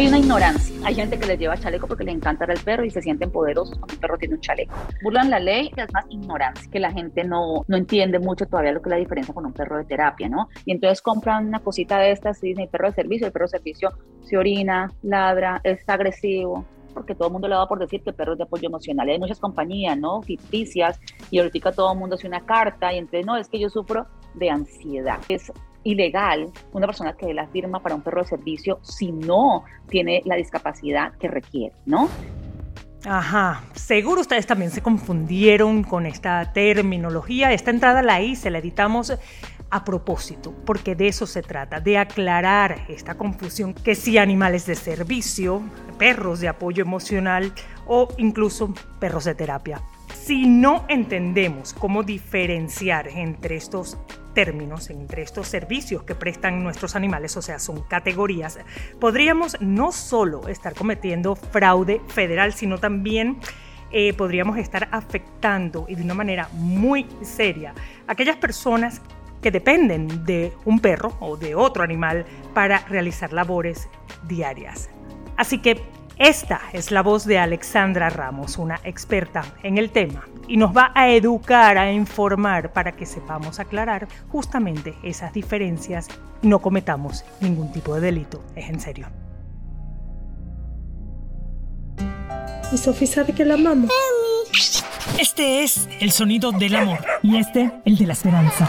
hay una ignorancia. Hay gente que les lleva chaleco porque les encanta el perro y se sienten poderosos cuando un perro tiene un chaleco. Burlan la ley, que es más ignorancia, que la gente no, no entiende mucho todavía lo que es la diferencia con un perro de terapia, ¿no? Y entonces compran una cosita de estas y dicen, el perro de servicio, el perro de servicio se orina, ladra, es agresivo, porque todo el mundo le da por decir que el perro es de apoyo emocional. hay muchas compañías, ¿no? Ficticias, y ahorita todo el mundo hace una carta, y entonces, no, es que yo sufro de ansiedad. Es ilegal una persona que dé la firma para un perro de servicio si no tiene la discapacidad que requiere, ¿no? Ajá, seguro ustedes también se confundieron con esta terminología. Esta entrada la hice, la editamos a propósito, porque de eso se trata, de aclarar esta confusión que si animales de servicio, perros de apoyo emocional o incluso perros de terapia. Si no entendemos cómo diferenciar entre estos términos, entre estos servicios que prestan nuestros animales, o sea, son categorías, podríamos no solo estar cometiendo fraude federal, sino también eh, podríamos estar afectando y de una manera muy seria a aquellas personas que dependen de un perro o de otro animal para realizar labores diarias. Así que esta es la voz de Alexandra Ramos, una experta en el tema, y nos va a educar, a informar para que sepamos aclarar justamente esas diferencias y no cometamos ningún tipo de delito. Es en serio. Y Sophie sabe que la amamos. Este es el sonido del amor y este el de la esperanza.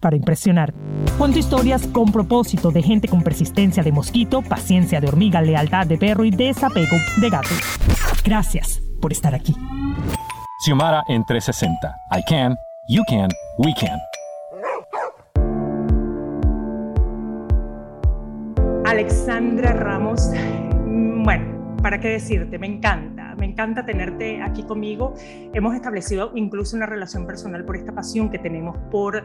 para impresionar. Cuento historias con propósito de gente con persistencia de mosquito, paciencia de hormiga, lealtad de perro y desapego de gato. Gracias por estar aquí. Xiomara en 360. I can, you can, we can. Alexandra Ramos, mm, bueno, ¿para qué decirte? Me encanta me encanta tenerte aquí conmigo. Hemos establecido incluso una relación personal por esta pasión que tenemos por,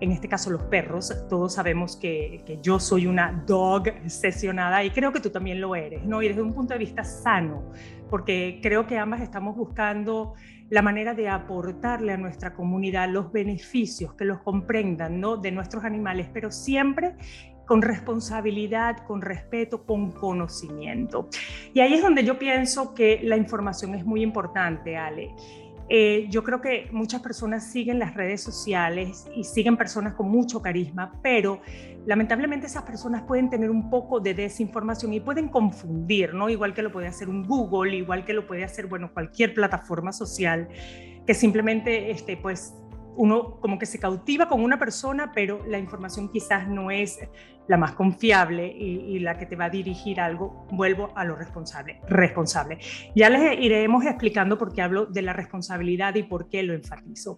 en este caso, los perros. Todos sabemos que, que yo soy una dog sesionada y creo que tú también lo eres, ¿no? Y desde un punto de vista sano, porque creo que ambas estamos buscando la manera de aportarle a nuestra comunidad los beneficios, que los comprendan, ¿no? De nuestros animales, pero siempre con responsabilidad, con respeto, con conocimiento. Y ahí es donde yo pienso que la información es muy importante, Ale. Eh, yo creo que muchas personas siguen las redes sociales y siguen personas con mucho carisma, pero lamentablemente esas personas pueden tener un poco de desinformación y pueden confundir, ¿no? Igual que lo puede hacer un Google, igual que lo puede hacer, bueno, cualquier plataforma social que simplemente, este, pues, uno como que se cautiva con una persona, pero la información quizás no es la más confiable y, la que te va a dirigir algo, vuelvo a lo responsable, responsable. Ya les iremos explicando por qué hablo de la responsabilidad y por qué lo enfatizo.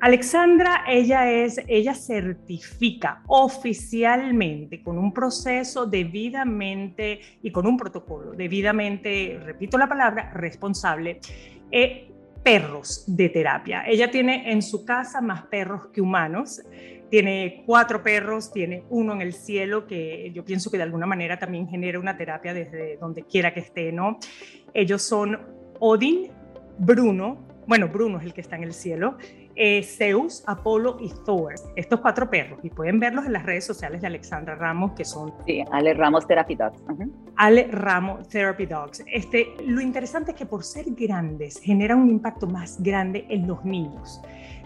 Alexandra, ella es, ella certifica oficialmente con un proceso debidamente y con un protocolo debidamente, repito la palabra, responsable. Eh, perros de terapia. Ella tiene en su casa más perros que humanos. Tiene cuatro perros, tiene uno en el cielo que yo pienso que de alguna manera también genera una terapia desde donde quiera que esté, ¿no? Ellos son Odin, Bruno, bueno, Bruno es el que está en el cielo, eh, Zeus, Apolo y Thor. Estos cuatro perros, y pueden verlos en las redes sociales de Alexandra Ramos, que son... Sí, Ale Ramos Therapy Dogs. Ale Ramos Therapy Dogs. Este, lo interesante es que por ser grandes generan un impacto más grande en los niños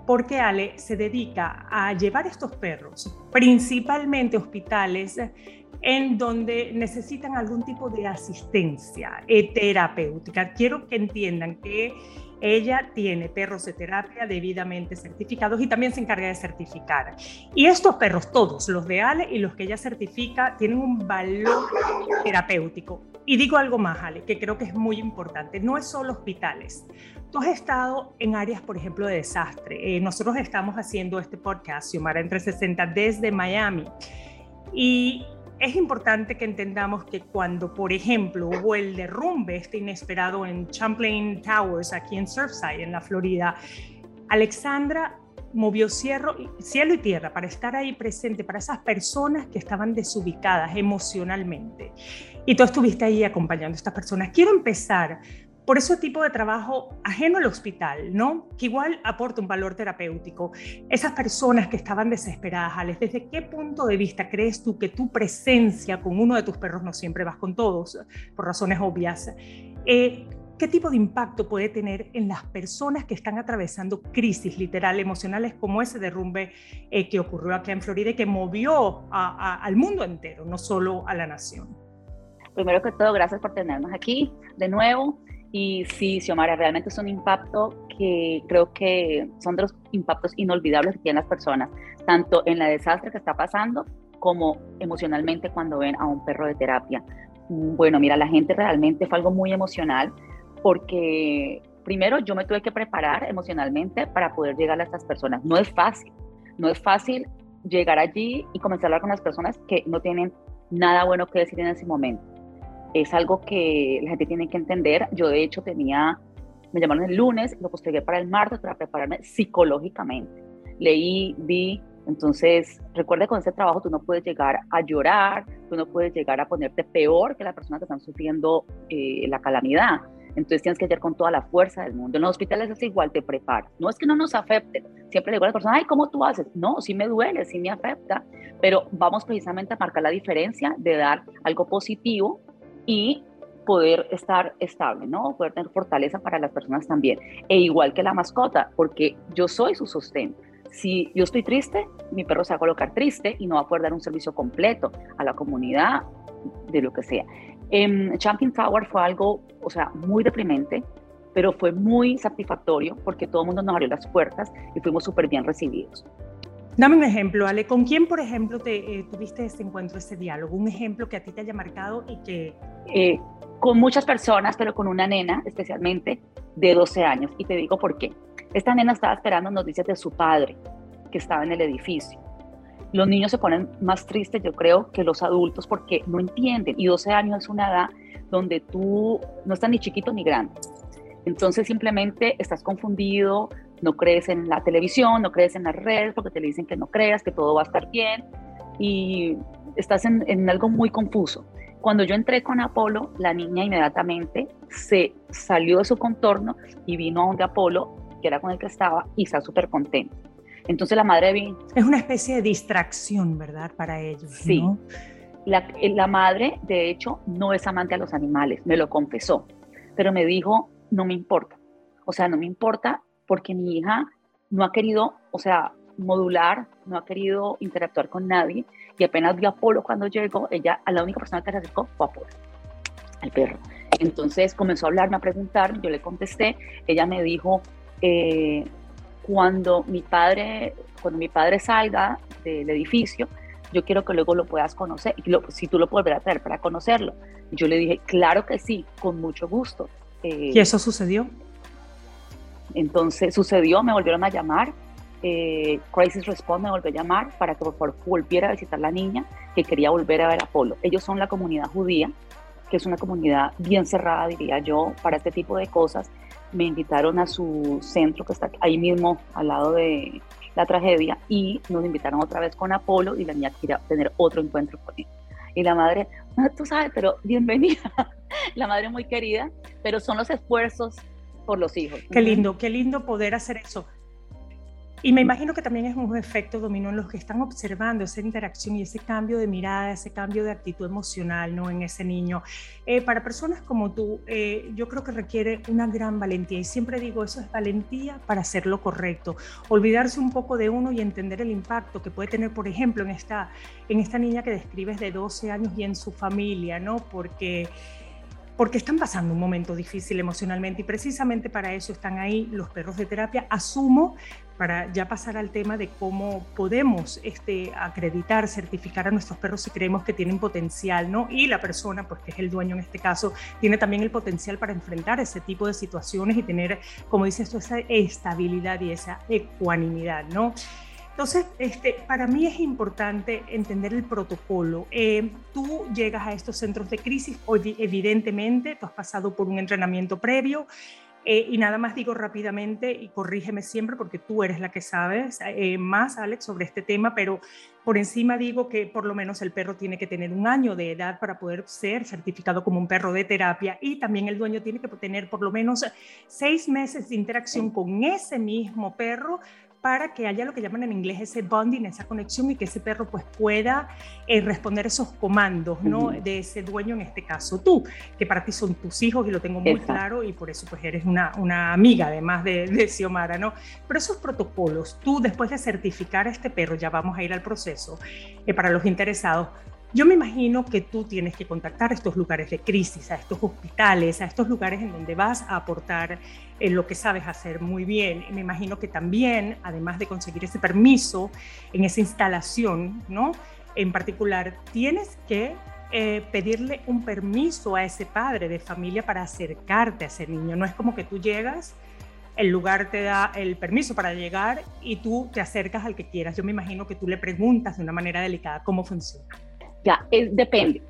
porque Ale se dedica a llevar estos perros, principalmente hospitales en donde necesitan algún tipo de asistencia eh, terapéutica. Quiero que entiendan que ella tiene perros de terapia debidamente certificados y también se encarga de certificar. Y estos perros, todos, los de Ale y los que ella certifica, tienen un valor terapéutico. Y digo algo más, Ale, que creo que es muy importante. No es solo hospitales. Tú has estado en áreas, por ejemplo, de desastre. Eh, nosotros estamos haciendo este podcast, Xiomara entre 60, desde Miami. Y es importante que entendamos que cuando, por ejemplo, hubo el derrumbe este inesperado en Champlain Towers, aquí en Surfside, en la Florida, Alexandra movió cielo y tierra para estar ahí presente para esas personas que estaban desubicadas emocionalmente. Y tú estuviste ahí acompañando a estas personas. Quiero empezar por ese tipo de trabajo ajeno al hospital, ¿no? Que igual aporta un valor terapéutico. Esas personas que estaban desesperadas, Alex, ¿desde qué punto de vista crees tú que tu presencia con uno de tus perros, no siempre vas con todos, por razones obvias, eh, ¿qué tipo de impacto puede tener en las personas que están atravesando crisis literal emocionales como ese derrumbe eh, que ocurrió acá en Florida y que movió al mundo entero, no solo a la nación? Primero que todo, gracias por tenernos aquí de nuevo. Y sí, Xiomara, realmente es un impacto que creo que son de los impactos inolvidables que tienen las personas, tanto en la desastre que está pasando como emocionalmente cuando ven a un perro de terapia. Bueno, mira, la gente realmente fue algo muy emocional porque primero yo me tuve que preparar emocionalmente para poder llegar a estas personas. No es fácil, no es fácil llegar allí y comenzar a hablar con las personas que no tienen nada bueno que decir en ese momento es algo que la gente tiene que entender. Yo de hecho tenía, me llamaron el lunes, lo postergué para el martes para prepararme psicológicamente. Leí, vi, entonces recuerda con ese trabajo tú no puedes llegar a llorar, tú no puedes llegar a ponerte peor que la persona que están sufriendo eh, la calamidad. Entonces tienes que llegar con toda la fuerza del mundo. En los hospitales es igual, te preparas. No es que no nos afecte. Siempre le digo a la persona, ay, ¿cómo tú haces? No, sí me duele, sí me afecta, pero vamos precisamente a marcar la diferencia de dar algo positivo y poder estar estable, ¿no? Poder tener fortaleza para las personas también. E igual que la mascota, porque yo soy su sostén. Si yo estoy triste, mi perro se va a colocar triste y no va a poder dar un servicio completo a la comunidad, de lo que sea. En Champion Tower fue algo, o sea, muy deprimente, pero fue muy satisfactorio porque todo el mundo nos abrió las puertas y fuimos súper bien recibidos. Dame un ejemplo, Ale. ¿Con quién, por ejemplo, te, eh, tuviste este encuentro, este diálogo? Un ejemplo que a ti te haya marcado y que... Eh, con muchas personas, pero con una nena especialmente de 12 años. Y te digo por qué. Esta nena estaba esperando noticias de su padre, que estaba en el edificio. Los niños se ponen más tristes, yo creo, que los adultos porque no entienden. Y 12 años es una edad donde tú no estás ni chiquito ni grande. Entonces simplemente estás confundido, no crees en la televisión, no crees en las redes porque te dicen que no creas, que todo va a estar bien y estás en, algo muy confuso. Cuando yo entré con Apolo, la niña inmediatamente se salió de su contorno y vino a donde Apolo, que era con el que estaba, y está súper contenta. Entonces la madre vino. Es una especie de distracción, ¿verdad? Para ellos. Sí. La, la madre, de hecho, no es amante a los animales, me lo confesó, pero me dijo, no me importa. O sea, no me importa porque mi hija no ha querido, o sea, modular, no ha querido interactuar con nadie y apenas vio a Polo cuando llegó, ella, a la única persona que se acercó fue a Polo, al perro. Entonces comenzó a hablarme, a preguntar, yo le contesté, ella me dijo, eh, cuando mi padre, cuando mi padre salga del edificio, yo quiero que luego lo puedas conocer, si tú lo puedes a traer para conocerlo. Yo le dije, claro que sí, con mucho gusto. Eh, ¿Y eso sucedió? Entonces sucedió, me volvieron a llamar, eh, Crisis Response me volvió a llamar para que por favor volviera a visitar la niña que quería volver a ver a Polo. Ellos son la comunidad judía, que es una comunidad bien cerrada, diría yo, para este tipo de cosas. Me invitaron a su centro que está ahí mismo al lado de la tragedia y nos invitaron otra vez con Apolo y la niña quería tener otro encuentro con él. Y la madre, tú sabes, pero bienvenida, la madre muy querida, pero son los esfuerzos por los hijos. Qué lindo, qué lindo poder hacer eso. Y me imagino que también es un efecto dominó en los que están observando esa interacción y ese cambio de mirada, ese cambio de actitud emocional ¿no? en ese niño. Eh, para personas como tú, eh, yo creo que requiere una gran valentía y siempre digo, eso es valentía para hacer lo correcto, olvidarse un poco de uno y entender el impacto que puede tener, por ejemplo, en esta, en esta niña que describes de 12 años y en su familia, ¿no? Porque porque están pasando un momento difícil emocionalmente y precisamente para eso están ahí los perros de terapia. Asumo, para ya pasar al tema de cómo podemos este, acreditar, certificar a nuestros perros si creemos que tienen potencial, ¿no? Y la persona, pues que es el dueño en este caso, tiene también el potencial para enfrentar ese tipo de situaciones y tener, como dices esto, esa estabilidad y esa ecuanimidad, ¿no? Entonces, este, para mí es importante entender el protocolo. Eh, tú llegas a estos centros de crisis, evidentemente, tú has pasado por un entrenamiento previo. Eh, y nada más digo rápidamente, y corrígeme siempre porque tú eres la que sabes eh, más, Alex, sobre este tema, pero por encima digo que por lo menos el perro tiene que tener un año de edad para poder ser certificado como un perro de terapia y también el dueño tiene que tener por lo menos seis meses de interacción con ese mismo perro para que haya lo que llaman en inglés ese bonding, esa conexión y que ese perro pues pueda eh, responder esos comandos, ¿no? De ese dueño, en este caso tú, que para ti son tus hijos y lo tengo muy claro y por eso pues eres una, una amiga además de, de Xiomara, ¿no? Pero esos protocolos, tú después de certificar a este perro, ya vamos a ir al proceso, eh, para los interesados, yo me imagino que tú tienes que contactar a estos lugares de crisis, a estos hospitales, a estos lugares en donde vas a aportar eh, lo que sabes hacer muy bien. me imagino que también, además de conseguir ese permiso en esa instalación, ¿no? En particular, tienes que eh, pedirle un permiso a ese padre de familia para acercarte a ese niño. No es como que tú llegas, el lugar te da el permiso para llegar y tú te acercas al que quieras. Yo me imagino que tú le preguntas de una manera delicada cómo funciona. Ya, es, depende.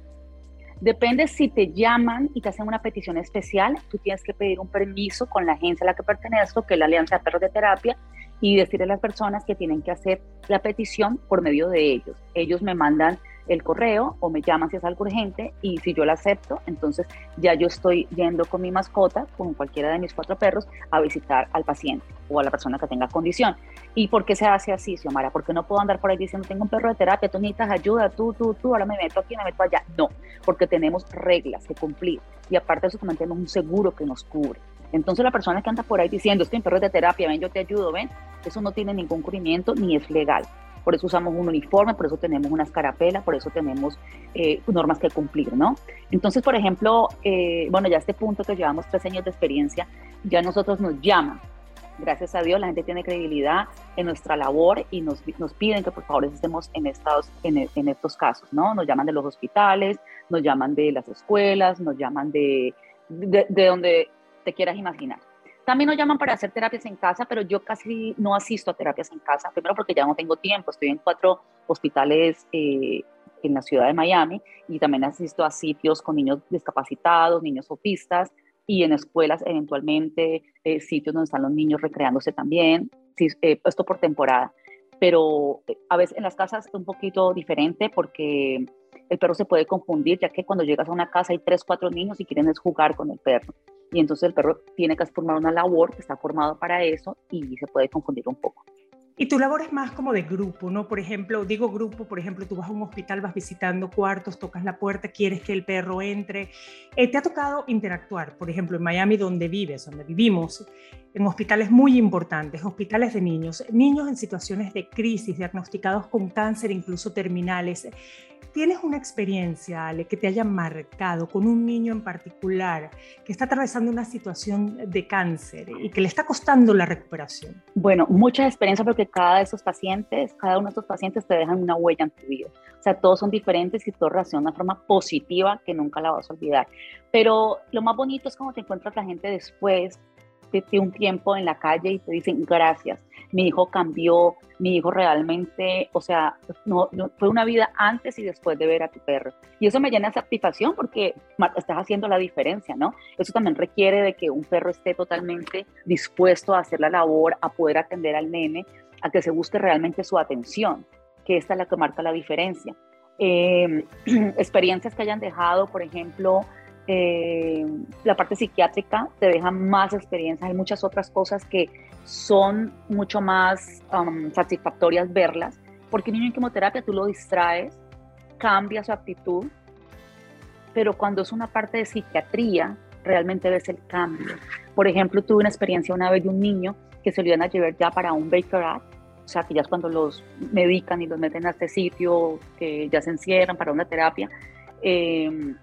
Depende si te llaman y te hacen una petición especial, tú tienes que pedir un permiso con la agencia a la que pertenezco, que es la Alianza de Perros de Terapia, y decirle a las personas que tienen que hacer la petición por medio de ellos. Ellos me mandan el correo o me llaman si es algo urgente y si yo la acepto, entonces ya yo estoy yendo con mi mascota, con cualquiera de mis cuatro perros, a visitar al paciente o a la persona que tenga condición. ¿Y por qué se hace así, Xiomara? Porque no puedo andar por ahí diciendo, tengo un perro de terapia, tú necesitas ayuda, tú, tú, tú, ahora me meto aquí, me meto allá. No, porque tenemos reglas que cumplir y aparte de eso también tenemos un seguro que nos cubre. Entonces la persona que anda por ahí diciendo, estoy en perro de terapia, ven, yo te ayudo, ven, eso no tiene ningún cubrimiento ni es legal por eso usamos un uniforme, por eso tenemos una escarapela, por eso tenemos eh, normas que cumplir, ¿no? Entonces, por ejemplo, eh, bueno, ya a este punto que llevamos tres años de experiencia, ya nosotros nos llaman. Gracias a Dios, la gente tiene credibilidad en nuestra labor y nos, nos piden que por favor estemos en estos, en, estos casos, ¿no? Nos llaman de los hospitales, nos llaman de las escuelas, nos llaman de, de donde te quieras imaginar. También nos llaman para hacer terapias en casa, pero yo casi no asisto a terapias en casa, primero porque ya no tengo tiempo, estoy en cuatro hospitales eh, en la ciudad de Miami y también asisto a sitios con niños discapacitados, niños autistas y en escuelas eventualmente, eh, sitios donde están los niños recreándose también, eh, esto por temporada. Pero a veces en las casas es un poquito diferente porque el perro se puede confundir, ya que cuando llegas a una casa hay tres, cuatro niños y quieren es jugar con el perro y entonces el perro tiene que formar una labor que está formado para eso y se puede confundir un poco. Y tu labor es más como de grupo, ¿no? Por ejemplo, digo grupo, por ejemplo, tú vas a un hospital, vas visitando cuartos, tocas la puerta, quieres que el perro entre. Eh, ¿Te ha tocado interactuar, por ejemplo, en Miami, donde vives, donde vivimos, en hospitales muy importantes, hospitales de niños, niños en situaciones de crisis, diagnosticados con cáncer, incluso terminales? ¿Tienes una experiencia, Ale, que te haya marcado con un niño en particular que está atravesando una situación de cáncer y que le está costando la recuperación? Bueno, mucha experiencia porque cada de esos pacientes, cada uno de esos pacientes te dejan una huella en tu vida. O sea, todos son diferentes y todos reaccionan de una forma positiva que nunca la vas a olvidar. Pero lo más bonito es cuando te encuentras la gente después de un tiempo en la calle y te dicen gracias mi hijo cambió, mi hijo realmente, o sea, no, fue una vida antes y después de ver a tu perro. Y eso me llena de satisfacción porque estás haciendo la diferencia, ¿no? Eso también requiere de que un perro esté totalmente dispuesto a hacer la labor, a poder atender al nene, a que se busque realmente su atención, que esta es la que marca la diferencia. Em, experiencias que hayan dejado, por ejemplo, eh, la parte psiquiátrica te deja más experiencia, hay muchas otras cosas que son mucho más um, satisfactorias verlas, porque un niño en quimioterapia tú lo distraes, cambia su actitud, pero cuando es una parte de psiquiatría, realmente ves el cambio. Por ejemplo, tuve una experiencia una vez de un niño que se lo iban a llevar ya para un Baker o sea, que ya es cuando los medican y los meten a este sitio, que ya se encierran para una terapia. Eh,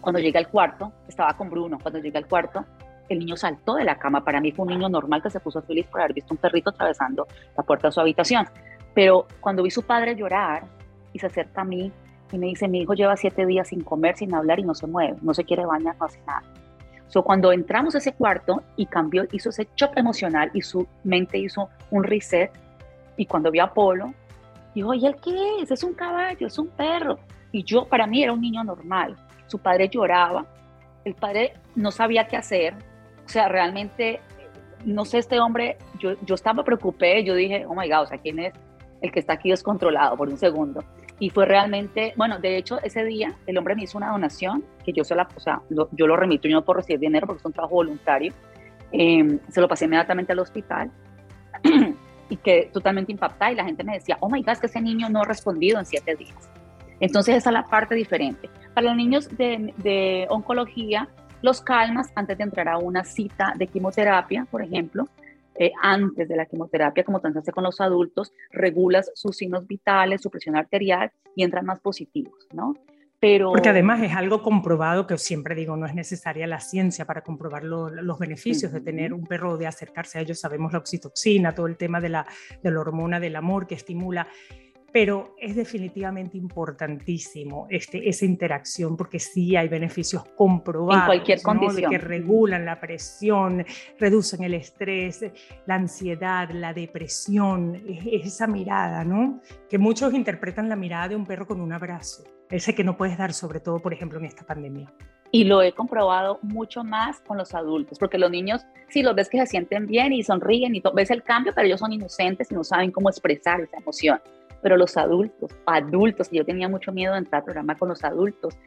cuando llegué al cuarto, estaba con Bruno, cuando llegué al cuarto, el niño saltó de la cama. Para mí fue un niño normal que se puso feliz por haber visto un perrito atravesando la puerta de su habitación. Pero cuando vi a su padre llorar y se acerca a mí y me dice, mi hijo lleva siete días sin comer, sin hablar y no se mueve, no se quiere bañar, no hace nada. So, cuando entramos a ese cuarto y cambió, hizo ese shock emocional y su mente hizo un reset. Y cuando vi a Apolo, dijo, ¿y él qué es? Es un caballo, es un perro. Y yo, para mí, era un niño normal su padre lloraba, el padre no sabía qué hacer, o sea, realmente, no sé, este hombre, yo, yo estaba preocupé, yo dije, oh my God, o sea, ¿quién es el que está aquí descontrolado por un segundo? Y fue realmente, bueno, de hecho, ese día el hombre me hizo una donación, que yo se la, o sea, yo lo remito, yo no puedo recibir dinero porque es un trabajo voluntario, em, se lo pasé inmediatamente al hospital y que totalmente impactada y la gente me decía, oh my God, es que ese niño no ha respondido en siete días. Entonces esa es la parte diferente. Para los niños de, oncología, los calmas antes de entrar a una cita de quimioterapia, por ejemplo, eh, antes de la quimioterapia, como te hace con los adultos, regulas sus signos vitales, su presión arterial y entran más positivos, ¿no? Pero... Porque además es algo comprobado que siempre digo, no es necesaria la ciencia para comprobar los beneficios de tener un perro, de acercarse a ellos. Sabemos la oxitoxina, todo el tema de la, de la hormona del amor que estimula pero es definitivamente importantísimo este, esa interacción porque sí hay beneficios comprobados. En cualquier condición. que regulan la presión, reducen el estrés, la ansiedad, la depresión, esa mirada, ¿no? Que muchos interpretan la mirada de un perro con un abrazo, ese que no puedes dar, sobre todo, por ejemplo, en esta pandemia. Y lo he comprobado mucho más con los adultos, porque los niños, sí, los ves que se sienten bien y sonríen y ves el cambio, pero ellos son inocentes y no saben cómo expresar esa emoción pero los adultos, adultos, yo tenía mucho miedo de entrar al programa con los adultos,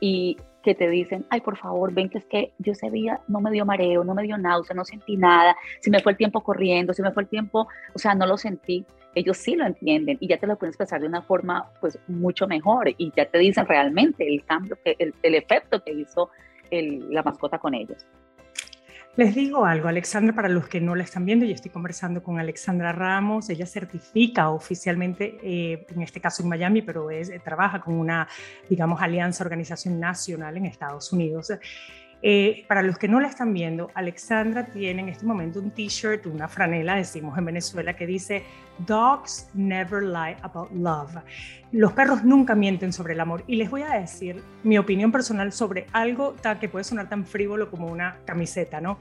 y que te dicen, ay, por favor, ven que es que yo ese día no me dio mareo, no me dio náusea, no sentí nada, si me fue el tiempo corriendo, si me fue el tiempo, o sea, no lo sentí. Ellos sí lo entienden y ya te lo pueden expresar de una forma pues mucho mejor y ya te dicen realmente el cambio, el, el efecto que hizo el, la mascota con ellos. Les digo algo, Alexandra, para los que no la están viendo, yo estoy conversando con Alexandra Ramos, ella certifica oficialmente, eh, en este caso en Miami, pero es, trabaja con una, digamos, alianza, organización nacional en Estados Unidos. Eh, para los que no la están viendo, Alexandra tiene en este momento un t-shirt, una franela, decimos en Venezuela, que dice Dogs never lie about love. Los perros nunca mienten sobre el amor. Y les voy a decir mi opinión personal sobre algo que puede sonar tan frívolo como una camiseta, ¿no?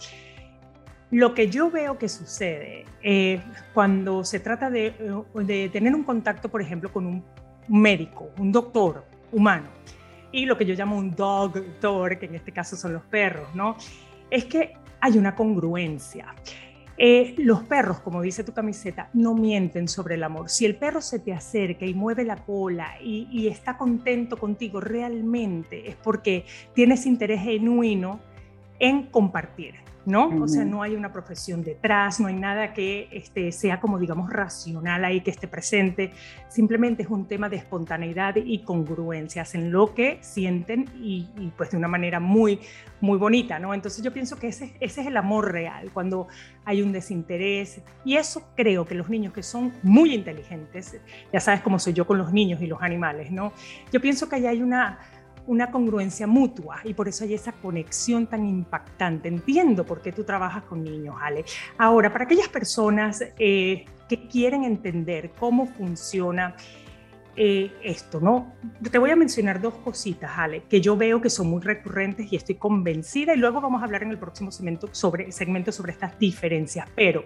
Lo que yo veo que sucede eh, cuando se trata de, de tener un contacto, por ejemplo, con un médico, un doctor humano, y lo que yo llamo un dog que en este caso son los perros, ¿no? Es que hay una congruencia. Eh, los perros, como dice tu camiseta, no mienten sobre el amor. Si el perro se te acerca y mueve la cola y, y está contento contigo, realmente es porque tienes interés genuino en compartir. ¿No? O sea, no hay una profesión detrás, no hay nada que este, sea como, digamos, racional ahí, que esté presente. Simplemente es un tema de espontaneidad y congruencia, hacen lo que sienten y, pues de una manera muy, muy bonita, ¿no? Entonces yo pienso que ese, ese es el amor real, cuando hay un desinterés. Y eso creo que los niños que son muy inteligentes, ya sabes cómo soy yo con los niños y los animales, ¿no? Yo pienso que ahí hay una una congruencia mutua y por eso hay esa conexión tan impactante. Entiendo por qué tú trabajas con niños, Ale. Ahora, para aquellas personas eh, que quieren entender cómo funciona eh, esto, ¿no? Te voy a mencionar dos cositas, Ale, que yo veo que son muy recurrentes y estoy convencida y luego vamos a hablar en el próximo segmento sobre, segmento sobre estas diferencias. Pero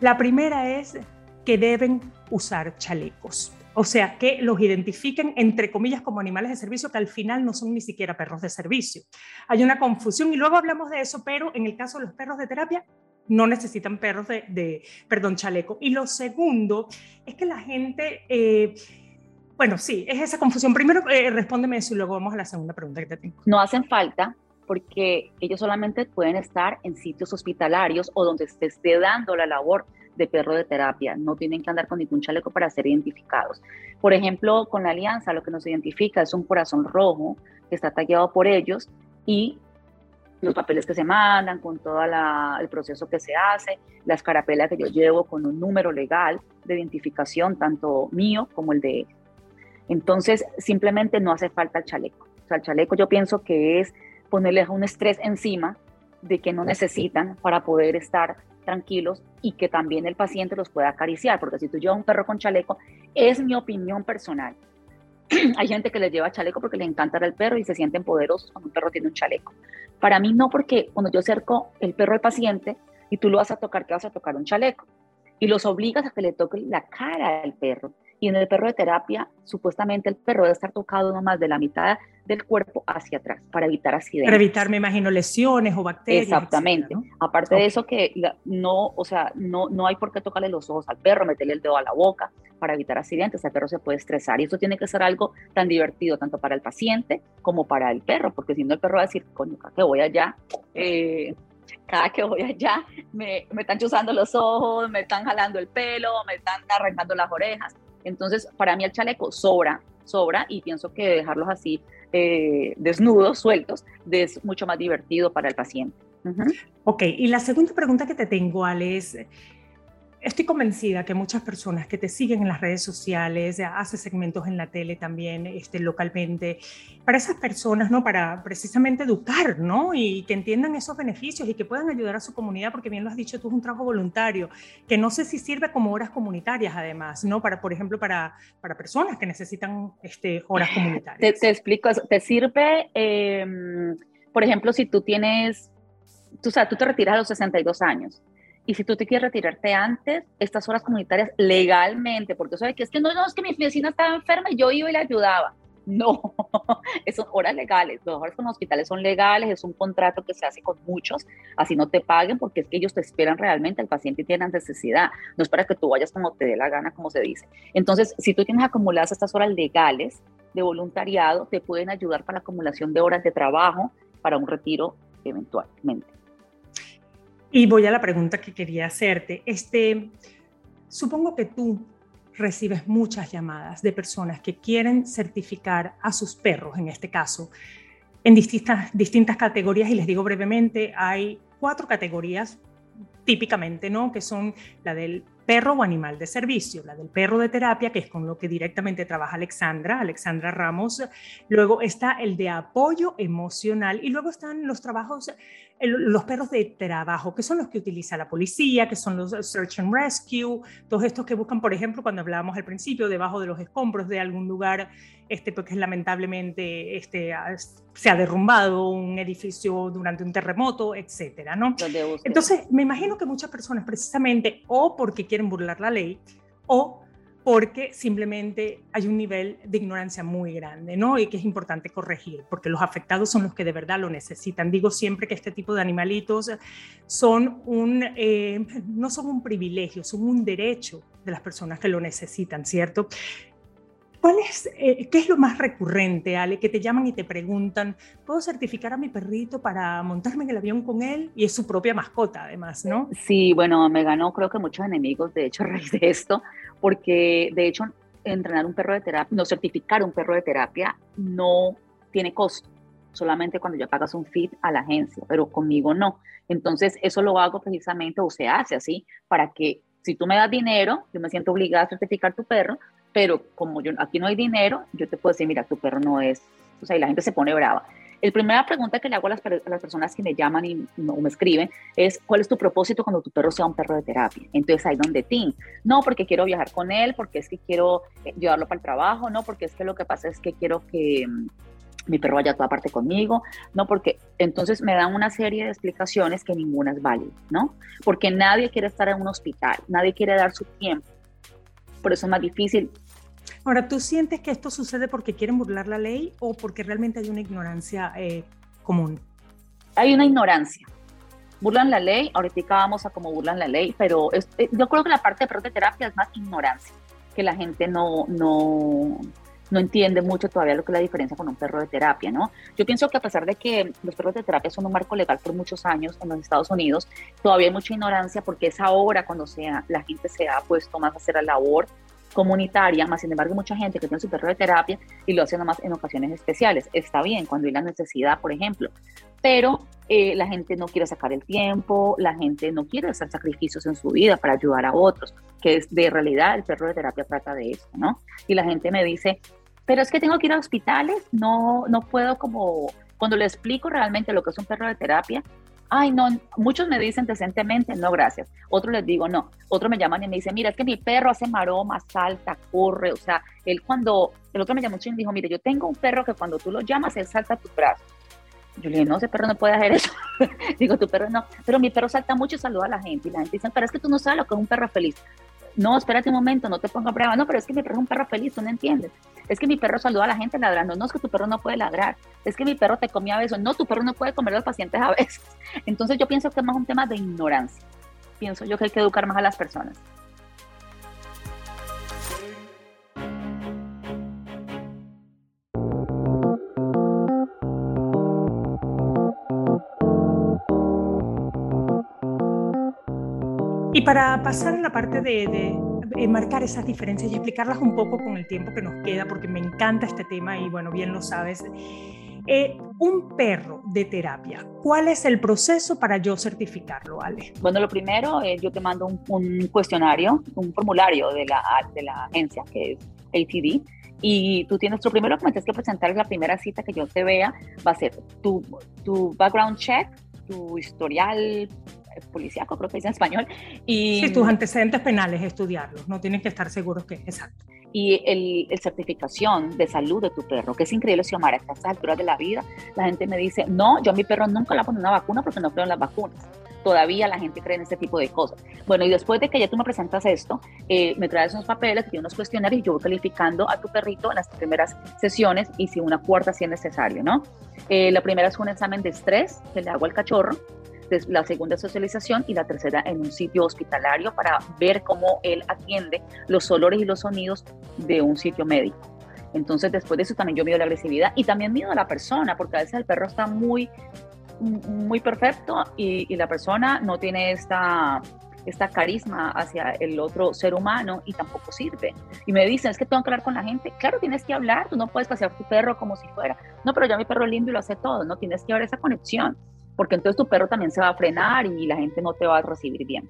la primera es que deben usar chalecos. O sea, que los identifiquen entre comillas como animales de servicio que al final no son ni siquiera perros de servicio. Hay una confusión y luego hablamos de eso, pero en el caso de los perros de terapia no necesitan perros de, perdón, chaleco. Y lo segundo es que la gente... Eh, bueno, sí, es esa confusión. Primero eh, respóndeme eso y luego vamos a la segunda pregunta que te tengo. No hacen falta porque ellos solamente pueden estar en sitios hospitalarios o donde se esté dando la labor de perro de terapia. No tienen que andar con ningún chaleco para ser identificados. Por ejemplo, con la alianza lo que nos identifica es un corazón rojo que está tallado por ellos y los papeles que se mandan, con todo el proceso que se hace, la escarapela que yo llevo con un número legal de identificación, tanto mío como el de ellos. Entonces, simplemente no hace falta el chaleco. O sea, el chaleco yo pienso que es ponerles un estrés encima de que no necesitan para poder estar tranquilos y que también el paciente los pueda acariciar, porque si tú llevas un perro con chaleco, es mi opinión personal. Hay gente que les lleva chaleco porque le encanta el perro y se sienten poderosos cuando un perro tiene un chaleco. Para mí no, porque cuando yo acerco el perro al paciente y tú lo vas a tocar, que vas a tocar un chaleco y los obligas a que le toque la cara al perro. Y en el perro de terapia, supuestamente el perro debe estar tocado nomás de la mitad del cuerpo hacia atrás para evitar accidentes. Para evitar, me imagino, lesiones o bacterias. Exactamente. Aparte de eso, que no, o sea, no, no hay por qué tocarle los ojos al perro, meterle el dedo a la boca para evitar accidentes. El perro se puede estresar y eso tiene que ser algo tan divertido tanto para el paciente como para el perro, porque si no el perro va a decir, coño, que voy allá. Eh, cada que voy allá me, me están chuzando los ojos, me están jalando el pelo, me están arrancando las orejas. Entonces, para mí el chaleco sobra, sobra y pienso que dejarlos así eh, desnudos, sueltos, es mucho más divertido para el paciente. Ok, y la segunda pregunta que te tengo, Ale, es, Estoy convencida que muchas personas que te siguen en las redes sociales, hace segmentos en la tele también, este, localmente, para esas personas, ¿no? Para precisamente educar, ¿no? Y que entiendan esos beneficios y que puedan ayudar a su comunidad, porque bien lo has dicho, tú es un trabajo voluntario, que no sé si sirve como horas comunitarias además, ¿no? Para, por ejemplo, para, para personas que necesitan este, horas comunitarias. Te, explico. Te sirve, em, por ejemplo, si tú tienes, tú, o sea, tú te retiras a los 62 años y si tú te quieres retirarte antes, estas horas comunitarias legalmente, porque sabes que es que no, no, es que mi vecina estaba enferma y yo iba y le ayudaba. No, son horas legales. Las horas con los hospitales son legales, es un contrato que se hace con muchos, así no te paguen porque es que ellos te esperan realmente, el paciente tiene necesidad, no es para que tú vayas como te dé la gana, como se dice. Entonces, si tú tienes acumuladas estas horas legales de voluntariado, te pueden ayudar para la acumulación de horas de trabajo para un retiro eventualmente. Y voy a la pregunta que quería hacerte. Este, supongo que tú recibes muchas llamadas de personas que quieren certificar a sus perros, en este caso, en distintas, distintas categorías. Y les digo brevemente, hay cuatro categorías típicamente, ¿no? Que son la del perro o animal de servicio, la del perro de terapia, que es con lo que directamente trabaja Alexandra, Alexandra Ramos. Luego está el de apoyo emocional y luego están los trabajos los perros de trabajo, que son los que utiliza la policía, que son los search and rescue, todos estos que buscan, por ejemplo, cuando hablábamos al principio, debajo de los escombros de algún lugar, este, porque lamentablemente este, se ha derrumbado un edificio durante un terremoto, etcétera, ¿no? Entonces, me imagino que muchas personas precisamente o porque quieren burlar la ley o porque simplemente hay un nivel de ignorancia muy grande, ¿no? Y que es importante corregir, porque los afectados son los que de verdad lo necesitan. Digo siempre que este tipo de animalitos son un, eh, no son un privilegio, son un derecho de las personas que lo necesitan, ¿cierto? ¿Cuál es, eh, ¿Qué es lo más recurrente, Ale, que te llaman y te preguntan, ¿puedo certificar a mi perrito para montarme en el avión con él? Y es su propia mascota, además, ¿no? Sí, bueno, me ganó creo que muchos enemigos, de hecho, a raíz de esto, porque de hecho entrenar un perro de terapia, no certificar un perro de terapia no tiene costo, solamente cuando ya pagas un feed a la agencia, pero conmigo no. Entonces eso lo hago precisamente o se hace así para que si tú me das dinero, yo me siento obligada a certificar tu perro, pero como yo aquí no hay dinero, yo te puedo decir, mira, tu perro no es, o sea, y la gente se pone brava. La primera pregunta que le hago a las, personas que me llaman y no, me escriben es, ¿cuál es tu propósito cuando tu perro sea un perro de terapia? Entonces ahí donde tin, no porque quiero viajar con él, porque es que quiero eh, llevarlo para el trabajo, no porque es que lo que pasa es que quiero que mm, mi perro vaya a toda parte conmigo, no porque entonces me dan una serie de explicaciones que ninguna es válida, ¿no? Porque nadie quiere estar en un hospital, nadie quiere dar su tiempo. Por eso es más difícil Ahora, ¿tú sientes que esto sucede porque quieren burlar la ley o porque realmente hay una ignorancia eh, común? Hay una ignorancia. Burlan la ley, ahorita vamos a cómo burlan la ley, pero eh, yo creo que la parte de terapia es más ignorancia, que la gente no, no, no entiende mucho todavía lo que es la diferencia con un perro de terapia, ¿no? Yo pienso que a pesar de que los perros de terapia son un marco legal por muchos años en los Estados Unidos, todavía hay mucha ignorancia porque es ahora cuando sea, la gente se ha puesto más a hacer la labor comunitaria, más sin embargo mucha gente que tiene su perro de terapia y lo hace nomás en ocasiones especiales. Está bien, cuando hay la necesidad, por ejemplo, pero eh, la gente no quiere sacar el tiempo, la gente no quiere hacer sacrificios en su vida para ayudar a otros, que es de realidad el perro de terapia trata de eso, ¿no? Y la gente me dice, pero es que tengo que ir a hospitales, no, no puedo como, cuando le explico realmente lo que es un perro de terapia, ay, no, muchos me dicen decentemente, no, gracias. Otros les digo, no. Otros me llaman y me dicen, mira, es que mi perro hace maroma, salta, corre. O sea, él cuando, el otro me llamó y me dijo, mire, yo tengo un perro que cuando tú lo llamas, él salta a tu brazo. Yo le dije, no, ese perro no puede hacer eso. digo, tu perro no. Pero mi perro salta mucho y saluda a la gente. Y la gente dice, pero es que tú no sabes lo que es un perro feliz no, espérate un momento, no te pongas brava, no, pero es que mi perro es un perro feliz, tú no entiendes. Es que mi perro saluda a la gente ladrando, no es que tu perro no puede ladrar, es que mi perro te comía a besos, no, tu perro no puede comer a los pacientes a veces. Entonces yo pienso que es más un tema de ignorancia. Pienso yo que hay que educar más a las personas. Para pasar a la parte de, marcar esas diferencias y explicarlas un poco con el tiempo que nos queda, porque me encanta este tema y bueno, bien lo sabes. Eh, un perro de terapia, ¿cuál es el proceso para yo certificarlo, Ale? Bueno, lo primero, es yo te mando un, cuestionario, un formulario de la, de la agencia, que es ATD, y tú tienes, lo primero que me tienes que presentar es la primera cita que yo te vea, va a ser tu, tu background check, tu historial policíaco, creo que dice en español. Y, sí, tus antecedentes penales, estudiarlos, no tienes que estar seguros que, exacto. Y el, el, certificación de salud de tu perro, que es increíble, Xiomara, a estas alturas de la vida, la gente me dice, no, yo a mi perro nunca le pongo una vacuna porque no creo en las vacunas. Todavía la gente cree en este tipo de cosas. Bueno, y después de que ya tú me presentas esto, eh, me traes unos papeles, y unos cuestionarios y yo voy calificando a tu perrito en las primeras sesiones y si una cuarta si es necesario, ¿no? Eh, la primera es un examen de estrés que le hago al cachorro la segunda socialización y la tercera en un sitio hospitalario para ver cómo él atiende los olores y los sonidos de un sitio médico. Entonces después de eso también yo mido la agresividad y también mido a la persona, porque a veces el perro está muy, muy perfecto y, la persona no tiene esta, esta carisma hacia el otro ser humano y tampoco sirve. Y me dicen, es que tengo que hablar con la gente. Claro, tienes que hablar, tú no puedes pasear tu perro como si fuera. No, pero ya mi perro es lindo y lo hace todo, no tienes que ver esa conexión porque entonces tu perro también se va a frenar y la gente no te va a recibir bien.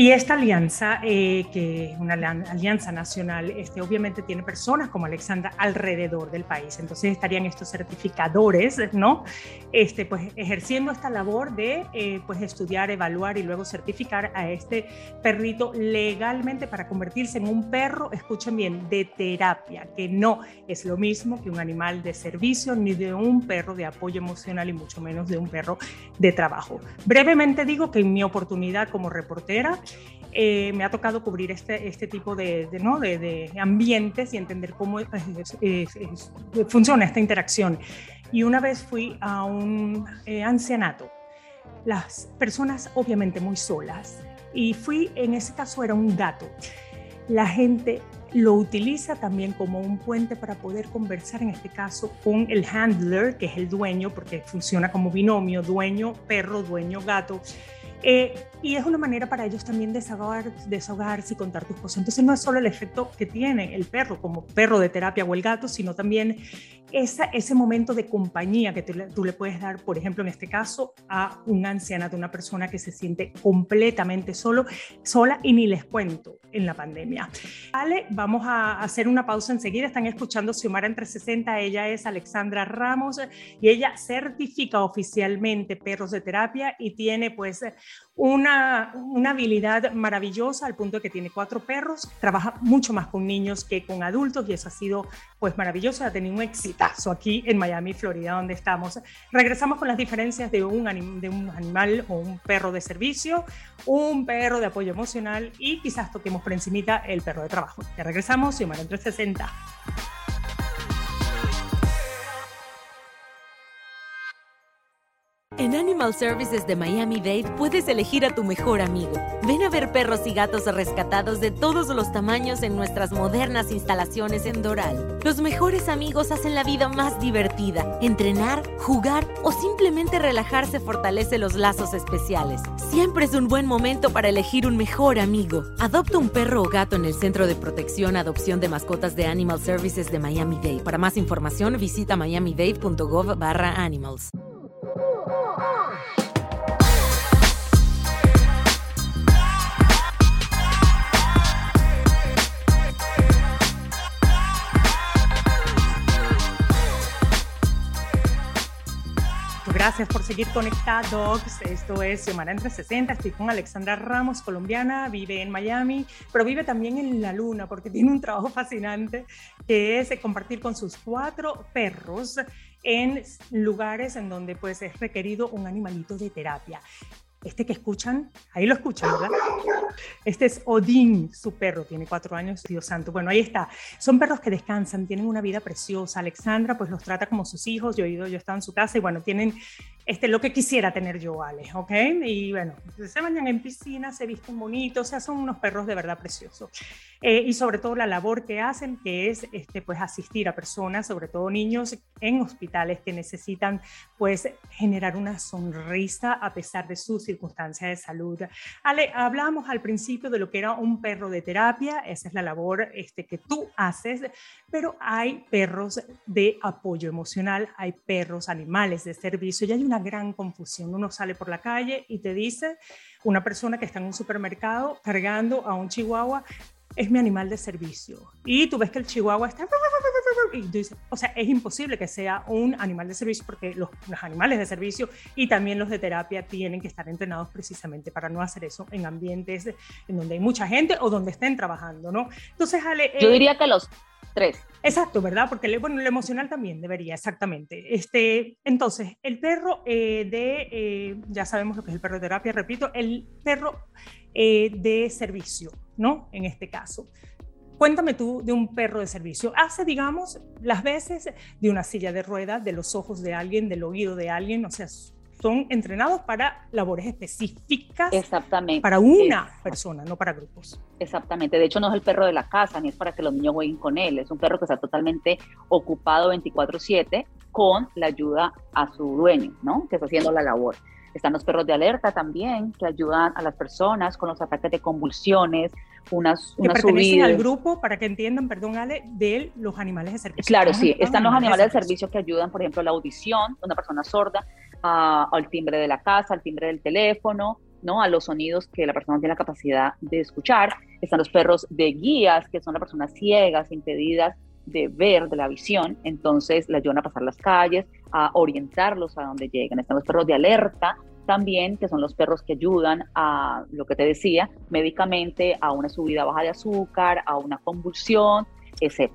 Y esta alianza, eh, que es una alianza nacional, este, obviamente tiene personas como Alexandra alrededor del país. Entonces estarían estos certificadores, ¿no? Este, pues ejerciendo esta labor de eh, pues estudiar, evaluar y luego certificar a este perrito legalmente para convertirse en un perro, escuchen bien, de terapia, que no es lo mismo que un animal de servicio ni de un perro de apoyo emocional y mucho menos de un perro de trabajo. Brevemente digo que en mi oportunidad como reportera, eh, me ha tocado cubrir este, este tipo de, ¿no? de, ambientes y entender cómo funciona esta interacción. Y una vez fui a un eh, ancianato, las personas obviamente muy solas, y fui, en ese caso era un gato. La gente lo utiliza también como un puente para poder conversar, en este caso, con el handler, que es el dueño, porque funciona como binomio, dueño perro, dueño gato. Eh, y es una manera para ellos también desahogar, desahogarse y contar tus cosas. Entonces no es solo el efecto que tiene el perro como perro de terapia o el gato, sino también esa, ese momento de compañía que tú, le puedes dar, por ejemplo, en este caso, a un ancianato, una persona que se siente completamente solo, sola y ni les cuento en la pandemia. Vale, vamos a hacer una pausa enseguida. Están escuchando Xiomara entre 60. Ella es Alexandra Ramos y ella certifica oficialmente perros de terapia y tiene pues una, una habilidad maravillosa al punto de que tiene cuatro perros, trabaja mucho más con niños que con adultos y eso ha sido pues maravilloso, ha tenido un exitazo aquí en Miami, Florida, donde estamos. Regresamos con las diferencias de un, de un animal o un perro de servicio, un perro de apoyo emocional y quizás toquemos por encimita el perro de trabajo. Ya regresamos, y Mario 360. En Animal Services de Miami-Dade puedes elegir a tu mejor amigo. Ven a ver perros y gatos rescatados de todos los tamaños en nuestras modernas instalaciones en Doral. Los mejores amigos hacen la vida más divertida. Entrenar, jugar o simplemente relajarse fortalece los lazos especiales. Siempre es un buen momento para elegir un mejor amigo. Adopta un perro o gato en el Centro de Protección Adopción de Mascotas de Animal Services de Miami-Dade. Para más información visita miamidade.gov Gracias por seguir conectados. Esto es Semana entre 60. Estoy con Alexandra Ramos, colombiana, vive en Miami, pero vive también en la Luna porque tiene un trabajo fascinante que es compartir con sus cuatro perros en lugares en donde pues es requerido un animalito de terapia. Este que escuchan, ahí lo escuchan, ¿verdad? Este es Odín, su perro, tiene cuatro años, Dios santo. Bueno, ahí está. Son perros que descansan, tienen una vida preciosa. Alexandra pues los trata como sus hijos. Yo he ido, yo he estado en su casa y bueno, tienen este, lo que quisiera tener yo, Ale, ¿ok? Y bueno, se bañan en piscina, se visten bonitos, o sea, son unos perros de verdad preciosos. Eh, y sobre todo la labor que hacen, que es este, pues asistir a personas, sobre todo niños en hospitales que necesitan pues generar una sonrisa a pesar de sus circunstancias de salud. Ale, hablábamos al principio de lo que era un perro de terapia, esa es la labor este, que tú haces, pero hay perros de apoyo emocional, hay perros animales de servicio y hay una gran confusión. Uno sale por la calle y te dice, una persona que está en un supermercado cargando a un chihuahua, es mi animal de servicio. Y tú ves que el chihuahua está... Y dices, o sea, es imposible que sea un animal de servicio porque los, los, animales de servicio y también los de terapia tienen que estar entrenados precisamente para no hacer eso en ambientes en donde hay mucha gente o donde estén trabajando, ¿no? Entonces, Ale... Yo diría que los tres. Exacto, ¿verdad? Porque bueno, lo emocional también debería, exactamente. Este, entonces, el perro eh, de, eh, ya sabemos lo que es el perro de terapia, repito, el perro eh, de servicio, ¿no? En este caso. Cuéntame tú de un perro de servicio. Hace, digamos, las veces de una silla de ruedas, de los ojos de alguien, del oído de alguien, o sea, son entrenados para labores específicas. Exactamente. Para una persona, no para grupos. Exactamente. De hecho, no es el perro de la casa, ni es para que los niños jueguen con él. Es un perro que está totalmente ocupado 24/7 con la ayuda a su dueño, ¿no? Que está haciendo la labor. Están los perros de alerta también, que ayudan a las personas con los ataques de convulsiones, unas, que pertenecen al grupo, para que entiendan, perdón Ale, de los animales de servicio. Claro, sí, están los animales de servicio que ayudan, por ejemplo, la audición, una persona sorda, al timbre de la casa, al timbre del teléfono, ¿no? a los sonidos que la persona tiene la capacidad de escuchar. Están los perros de guías, que son las personas ciegas, impedidas de ver, de la visión, entonces le ayudan a pasar las calles, a orientarlos a donde llegan. Están los perros de alerta también, que son los perros que ayudan a, lo que te decía, médicamente a una subida baja de azúcar, a una convulsión,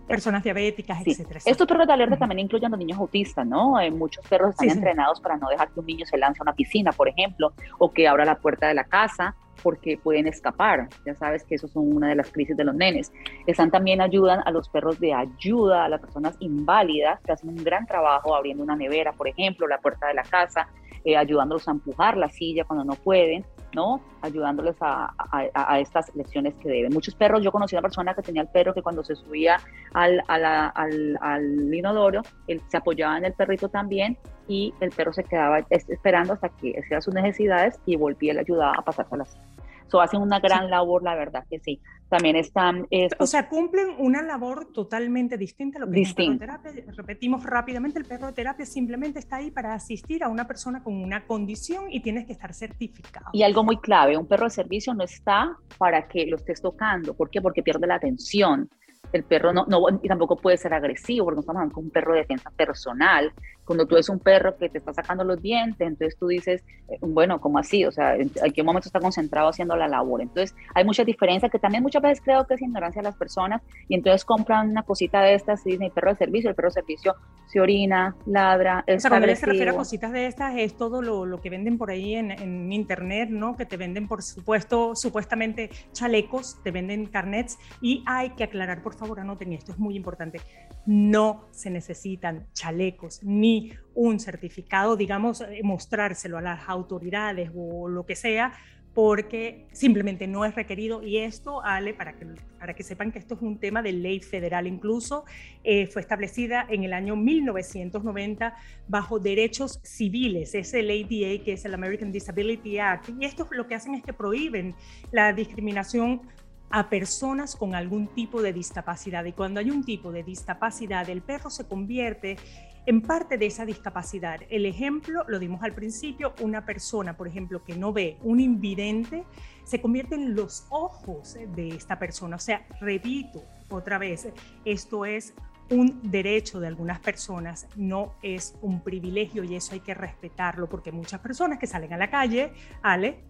Personas diabéticas, etcétera, Estos perros de alerta también incluyen a los niños autistas, ¿no? Eh, muchos perros están entrenados para no dejar que un niño se lance a una piscina, por ejemplo, o que abra la puerta de la casa porque pueden escapar. Ya sabes que eso son una de las crisis de los nenes. Están también ayudan a los perros de ayuda, a las personas inválidas, que hacen un gran trabajo abriendo una nevera, por ejemplo, la puerta de la casa, eh, ayudándolos a empujar la silla cuando no pueden. ¿no? Ayudándoles a, a, estas lecciones que deben. Muchos perros, yo conocí a una persona que tenía el perro que cuando se subía al, al, al inodoro, él se apoyaba en el perrito también y el perro se quedaba esperando hasta que hacía sus necesidades y volvía y le ayudaba a pasarse a la silla. So, hacen una gran labor, la verdad que sí. También están... o sea, cumplen una labor totalmente distinta a lo que es el perro de terapia. Repetimos rápidamente, el perro de terapia simplemente está ahí para asistir a una persona con una condición y tienes que estar certificado. Y algo muy clave, un perro de servicio no está para que lo estés tocando. ¿Por qué? Porque pierde la atención el perro no, no, y tampoco puede ser agresivo, porque no estamos hablando de un perro de defensa personal. Cuando tú ves un perro que te está sacando los dientes, entonces tú dices, eh, bueno, ¿cómo así? O sea, ¿en qué momento está concentrado haciendo la labor? Entonces, hay mucha diferencia que también muchas veces creo que es ignorancia de las personas y entonces compran una cosita de estas y dicen, el perro de servicio, el perro de servicio se orina, ladra, es o sea, cuando se refiere a cositas de estas, es todo lo, lo que venden por ahí en, en, internet, ¿no? Que te venden, por supuesto, supuestamente chalecos, te venden carnets y hay que aclarar, por favor, favor anoten esto, es muy importante, no se necesitan chalecos ni un certificado, digamos, eh, mostrárselo a las autoridades o lo que sea porque simplemente no es requerido. Y esto, Ale, para que, para que sepan que esto es un tema de ley federal incluso, eh, fue establecida en el año 1990 bajo derechos civiles, es el ADA, que es el American Disability Act, y esto lo que hacen es que prohíben la discriminación a personas con algún tipo de discapacidad. Y cuando hay un tipo de discapacidad, el perro se convierte en parte de esa discapacidad. El ejemplo, lo dimos al principio, una persona, por ejemplo, que no ve, un invidente, se convierte en los ojos de esta persona. O sea, repito otra vez, esto es un derecho de algunas personas, no es un privilegio y eso hay que respetarlo porque muchas personas que salen a la calle, Ale,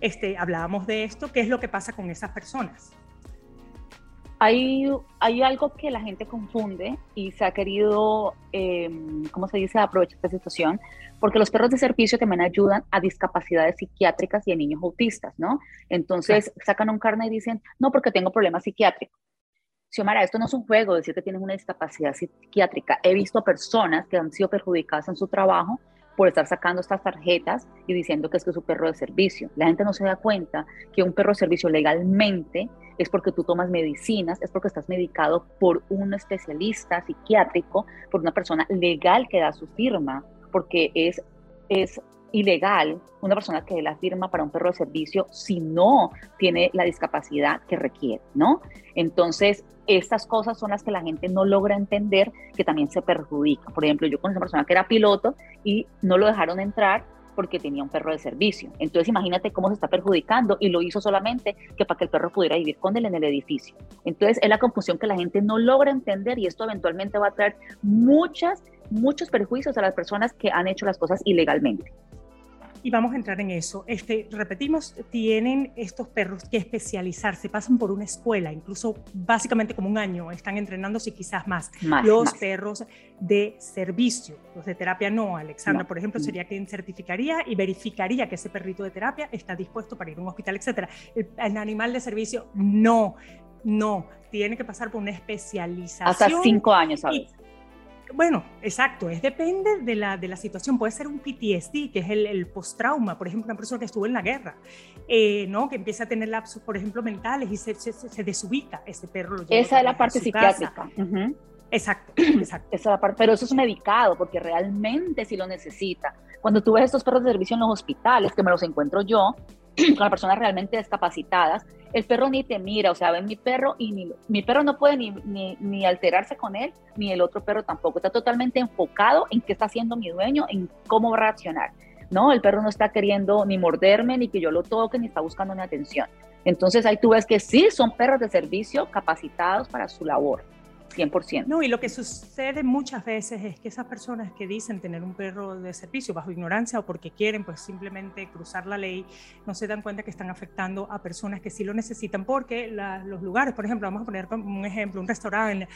este, hablábamos de esto, ¿qué es lo que pasa con esas personas? Hay, hay algo que la gente confunde y se ha querido, eh, ¿cómo se dice?, aprovechar esta situación, porque los perros de servicio también ayudan a discapacidades psiquiátricas y a niños autistas, ¿no? Entonces sacan un carne y dicen, no, porque tengo problemas psiquiátricos. Xiomara, esto no es un juego decir que tienes una discapacidad psiquiátrica. He visto personas que han sido perjudicadas en su trabajo por estar sacando estas tarjetas y diciendo que es que es un perro de servicio. La gente no se da cuenta que un perro de servicio legalmente es porque tú tomas medicinas, es porque estás medicado por un especialista psiquiátrico, por una persona legal que da su firma, porque es, es ilegal una persona que dé la firma para un perro de servicio si no tiene la discapacidad que requiere, ¿no? Entonces, estas cosas son las que la gente no logra entender que también se perjudica. Por ejemplo, yo conocí una persona que era piloto y no lo dejaron entrar porque tenía un perro de servicio. Entonces imagínate cómo se está perjudicando y lo hizo solamente que para que el perro pudiera vivir con él en el edificio. Entonces es la confusión que la gente no logra entender y esto eventualmente va a traer muchas, muchos perjuicios a las personas que han hecho las cosas ilegalmente y vamos a entrar en eso. Este, repetimos, tienen estos perros que especializarse, pasan por una escuela, incluso básicamente como un año, están entrenándose quizás más. los perros de servicio, los de terapia no. Alexandra, por ejemplo, sería quien certificaría y verificaría que ese perrito de terapia está dispuesto para ir a un hospital, etc. El, el animal de servicio no. No, tiene que pasar por una especialización. Hasta cinco años, ¿sabes? Bueno, exacto, es depende de la, de la situación. Puede ser un PTSD, que es el, el post-trauma, por ejemplo, una persona que estuvo en la guerra, eh, ¿no? que empieza a tener lapsos, por ejemplo, mentales y se, se, desubica ese perro. Esa es la parte psiquiátrica. Exacto, exacto. Esa es la parte, pero eso es medicado porque realmente sí lo necesita. Cuando tú ves estos perros de servicio en los hospitales, que me los encuentro yo, con las personas realmente discapacitadas, el perro ni te mira, o sea, ven mi perro y ni, mi perro no puede ni, ni, ni, alterarse con él, ni el otro perro tampoco. Está totalmente enfocado en qué está haciendo mi dueño, en cómo va a reaccionar. No, el perro no está queriendo ni morderme, ni que yo lo toque, ni está buscando una atención. Entonces ahí tú ves que sí, son perros de servicio capacitados para su labor. 100%. No, y lo que sucede muchas veces es que esas personas que dicen tener un perro de servicio bajo ignorancia o porque quieren pues simplemente cruzar la ley, no se dan cuenta que están afectando a personas que sí lo necesitan porque los lugares, por ejemplo, vamos a poner un ejemplo, un restaurante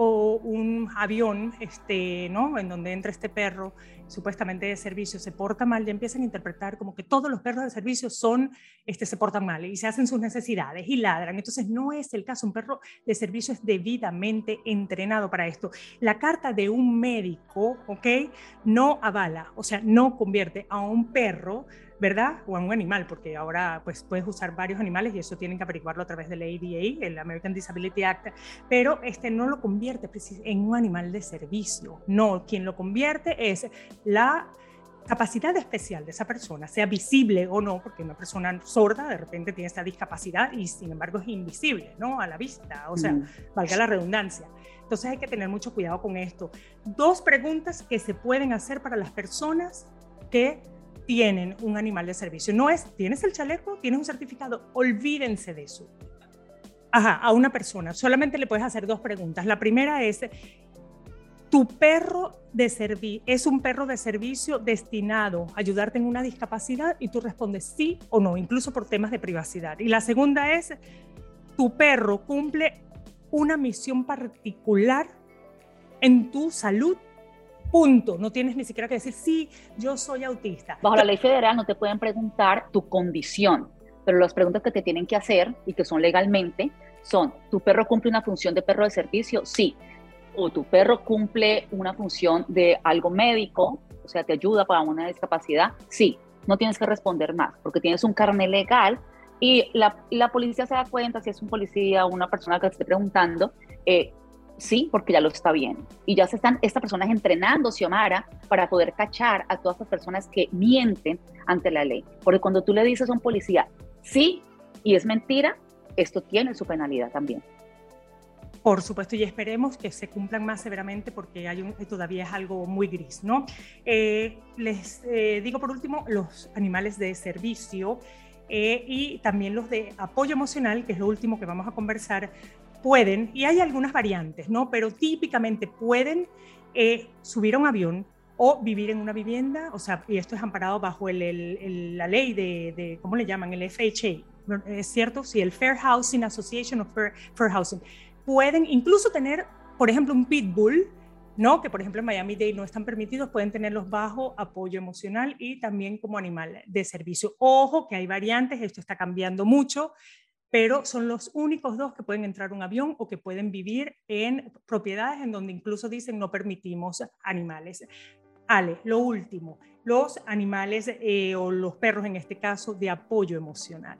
o un avión, este, ¿no? En donde entra este perro supuestamente de servicio se porta mal, ya empiezan a interpretar como que todos los perros de servicio son, este, se portan mal y se hacen sus necesidades y ladran. Entonces no es el caso, un perro de servicio es debidamente entrenado para esto. La carta de un médico, ¿ok? No avala, o sea, no convierte a un perro ¿verdad? O a un animal, porque ahora pues puedes usar varios animales y eso tienen que averiguarlo a través de la ADA, el American Disability Act, pero este no lo convierte en un animal de servicio, no, quien lo convierte es la capacidad especial de esa persona, sea visible o no, porque una persona sorda de repente tiene esta discapacidad y sin embargo es invisible, ¿no? A la vista, o sea, mm. valga la redundancia. Entonces hay que tener mucho cuidado con esto. Dos preguntas que se pueden hacer para las personas que tienen un animal de servicio. No es, tienes el chaleco, tienes un certificado, olvídense de eso. Ajá, a una persona. Solamente le puedes hacer dos preguntas. La primera es, ¿tu perro de servicio es un perro de servicio destinado a ayudarte en una discapacidad? Y tú respondes sí o no, incluso por temas de privacidad. Y la segunda es, ¿tu perro cumple una misión particular en tu salud Punto. No tienes ni siquiera que decir, sí, yo soy autista. Bajo la ley federal no te pueden preguntar tu condición, pero las preguntas que te tienen que hacer y que son legalmente son, ¿tu perro cumple una función de perro de servicio? Sí. O tu perro cumple una función de algo médico, o sea, te ayuda para una discapacidad? Sí. No tienes que responder más, porque tienes un carnet legal y la, la, policía se da cuenta si es un policía o una persona que esté preguntando, eh, sí, porque ya lo está viendo. Y ya se están, esta persona es entrenando, Xiomara, para poder cachar a todas las personas que mienten ante la ley. Porque cuando tú le dices a un policía, sí, y es mentira, esto tiene su penalidad también. Por supuesto, y esperemos que se cumplan más severamente porque todavía es algo muy gris, ¿no? Eh, les eh, digo por último, los animales de servicio eh, y también los de apoyo emocional, que es lo último que vamos a conversar, pueden, y hay algunas variantes, ¿no? Pero típicamente pueden eh, subir a un avión o vivir en una vivienda, o sea, y esto es amparado bajo la ley de, ¿cómo le llaman? El FHA, ¿es cierto? Sí, el Fair Housing Association of Fair, Fair Housing. Pueden incluso tener, por ejemplo, un pitbull, ¿no? que por ejemplo en Miami-Dade no están permitidos, pueden tenerlos bajo apoyo emocional y también como animal de servicio. Ojo que hay variantes, esto está cambiando mucho, pero son los únicos dos que pueden entrar un avión o que pueden vivir en propiedades en donde incluso dicen no permitimos animales. Ale, lo último, los animales eh, o los perros en este caso de apoyo emocional.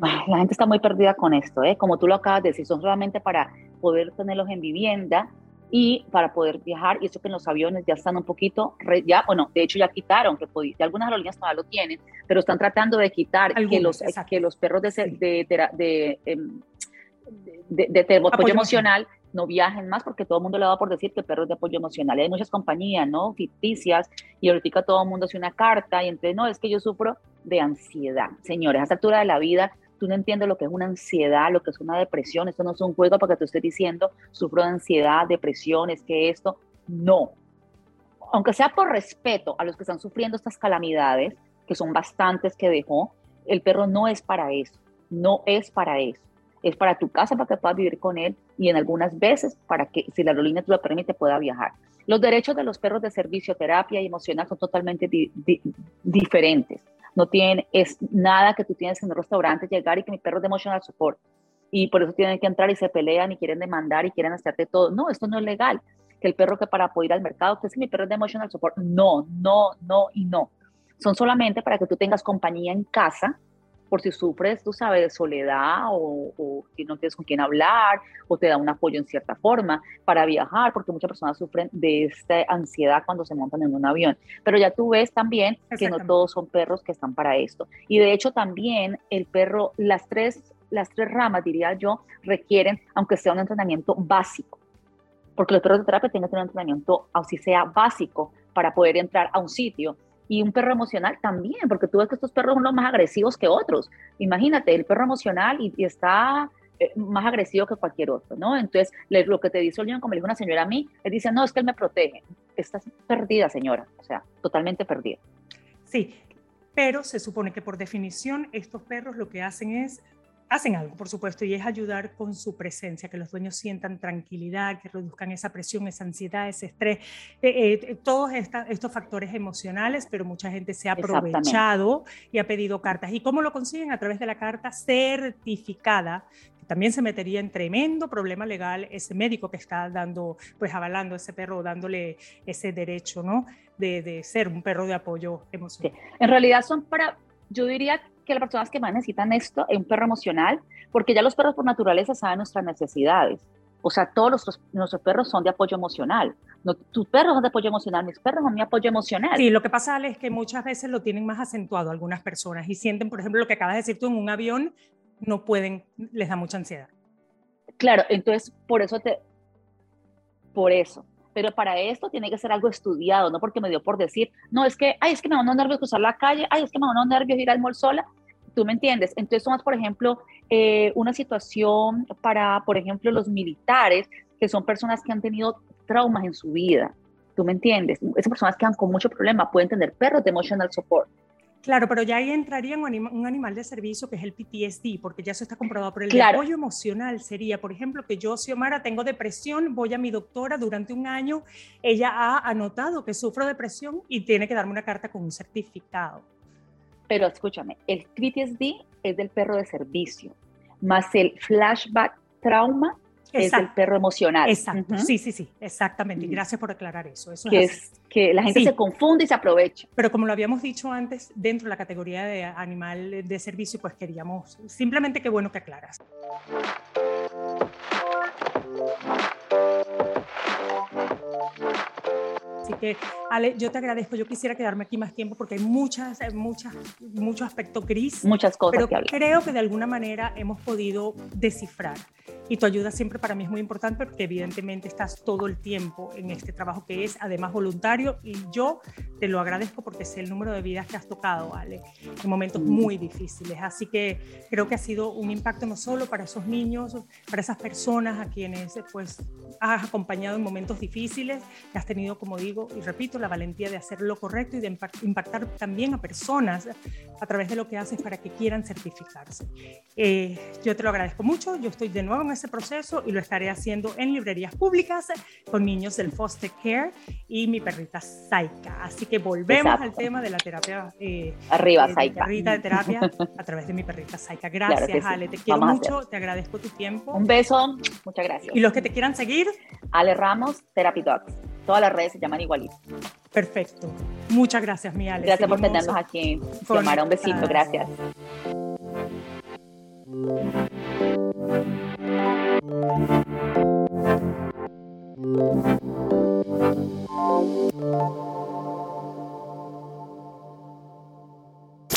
La gente está muy perdida con esto, ¿eh? como tú lo acabas de decir, son solamente para poder tenerlos en vivienda, y para poder viajar, y eso que en los aviones ya están un poquito, ya, bueno, de hecho ya quitaron, que podía, algunas aerolíneas todavía lo tienen, pero están tratando de quitar que, los, que los perros de, de, de, em, de, de apoyo, emocional no viajen más porque todo el mundo le va por decir que perros de apoyo emocional. Hay muchas compañías, ¿no? Ficticias y ahorita todo el mundo hace una carta y entonces, no, es que yo sufro de ansiedad. Señores, a esta altura de la vida tú no entiendes lo que es una ansiedad, lo que es una depresión, esto no es un juego para que te esté diciendo, sufro de ansiedad, depresión, es que esto, no. Aunque sea por respeto a los que están sufriendo estas calamidades, que son bastantes que dejó, el perro no es para eso, no es para eso. Es para tu casa, para que puedas vivir con él y en algunas veces para que, si la aerolínea te lo permite, pueda viajar. Los derechos de los perros de servicio, terapia y emocional son totalmente diferentes no tiene, es nada que tú tienes en un restaurante llegar y que mi perro es de emotional support y por eso tienen que entrar y se pelean y quieren demandar y quieren hacerte todo. No, esto no es legal. Que el perro que para poder ir al mercado, que que mi perro es de emotional support, no, no, no y no. Son solamente para que tú tengas compañía en casa por si sufres, tú sabes, de soledad o, o si no tienes con quién hablar o te da un apoyo en cierta forma para viajar, porque muchas personas sufren de esta ansiedad cuando se montan en un avión. Pero ya tú ves también que no todos son perros que están para esto. Y de hecho también el perro, las tres, las tres ramas, diría yo, requieren, aunque sea un entrenamiento básico, porque los perros de terapia tienen que tener un entrenamiento, aunque sea básico, para poder entrar a un sitio y un perro emocional también, porque tú ves que estos perros son los más agresivos que otros. Imagínate, el perro emocional y, está eh, más agresivo que cualquier otro, ¿no? Entonces, lo que te dice el como le dijo una señora a mí, le dice, no, es que él me protege. Estás perdida, señora, o sea, totalmente perdida. Sí, pero se supone que por definición estos perros lo que hacen es hacen algo, por supuesto, y es ayudar con su presencia, que los dueños sientan tranquilidad, que reduzcan esa presión, esa ansiedad, ese estrés, eh, eh, todos estos factores emocionales, pero mucha gente se ha aprovechado y ha pedido cartas. ¿Y cómo lo consiguen? A través de la carta certificada, también se metería en tremendo problema legal ese médico que está dando, pues avalando a ese perro, dándole ese derecho, ¿no? De, de ser un perro de apoyo emocional. En realidad son para, yo diría que las personas que más necesitan esto es un perro emocional, porque ya los perros por naturaleza saben nuestras necesidades. O sea, todos nuestros, nuestros perros son de apoyo emocional. No, tus perros son de apoyo emocional, mis perros son de apoyo emocional. Sí, lo que pasa es que muchas veces lo tienen más acentuado algunas personas y sienten, por ejemplo, lo que acabas de decir tú en un avión, no pueden, les da mucha ansiedad. Claro, entonces por eso te, por eso, pero para esto tiene que ser algo estudiado, no porque me dio por decir, no, es que, ay, es que me da unos nervios cruzar la calle, ay, es que me da unos nervios ir al mall sola, tú me entiendes. Entonces, somos, por ejemplo, eh, una situación para, por ejemplo, los militares, que son personas que han tenido traumas en su vida, tú me entiendes. Esas personas que han con mucho problema pueden tener perros de emotional support. Claro, pero ya ahí entraría un, animal de servicio que es el PTSD, porque ya eso está comprobado. Pero el apoyo emocional sería, por ejemplo, que yo, Xiomara, tengo depresión, voy a mi doctora durante un año, ella ha anotado que sufro depresión y tiene que darme una carta con un certificado. Pero escúchame, el PTSD es del perro de servicio, más el flashback trauma es el perro emocional. Exacto, sí, sí, sí, exactamente. Gracias por aclarar eso. eso que es, que la gente se confunde y se aprovecha. Pero como lo habíamos dicho antes, dentro de la categoría de animal de servicio, pues queríamos simplemente qué bueno que aclaras. Así que, Ale, yo te agradezco. Yo quisiera quedarme aquí más tiempo porque hay muchas, muchas, muchos aspectos gris. Muchas cosas pero que hablar. creo que de alguna manera hemos podido descifrar y tu ayuda siempre para mí es muy importante porque evidentemente estás todo el tiempo en este trabajo que es además voluntario y yo te lo agradezco porque sé el número de vidas que has tocado, Ale, en momentos muy difíciles. Así que creo que ha sido un impacto no solo para esos niños, para esas personas a quienes pues has acompañado en momentos difíciles, que has tenido, como digo y repito, la valentía de hacer lo correcto y de impactar también a personas a través de lo que haces para que quieran certificarse. Eh, yo te lo agradezco mucho, yo estoy de nuevo en ese proceso y lo estaré haciendo en librerías públicas con niños del foster care y mi perrita Saika. Así que volvemos al tema de la terapia. Eh, Arriba, eh, Saika. Perrita de terapia a través de mi perrita Saika. Gracias, Ale. Te quiero mucho, te agradezco tu tiempo. Un beso, muchas gracias. Y los que te quieran seguir. Ale Ramos, Therapy Dogs. Todas las redes se llaman igualito. Perfecto. Muchas gracias, mi Ale. Gracias por tenernos aquí. Xiomara, un besito. Gracias.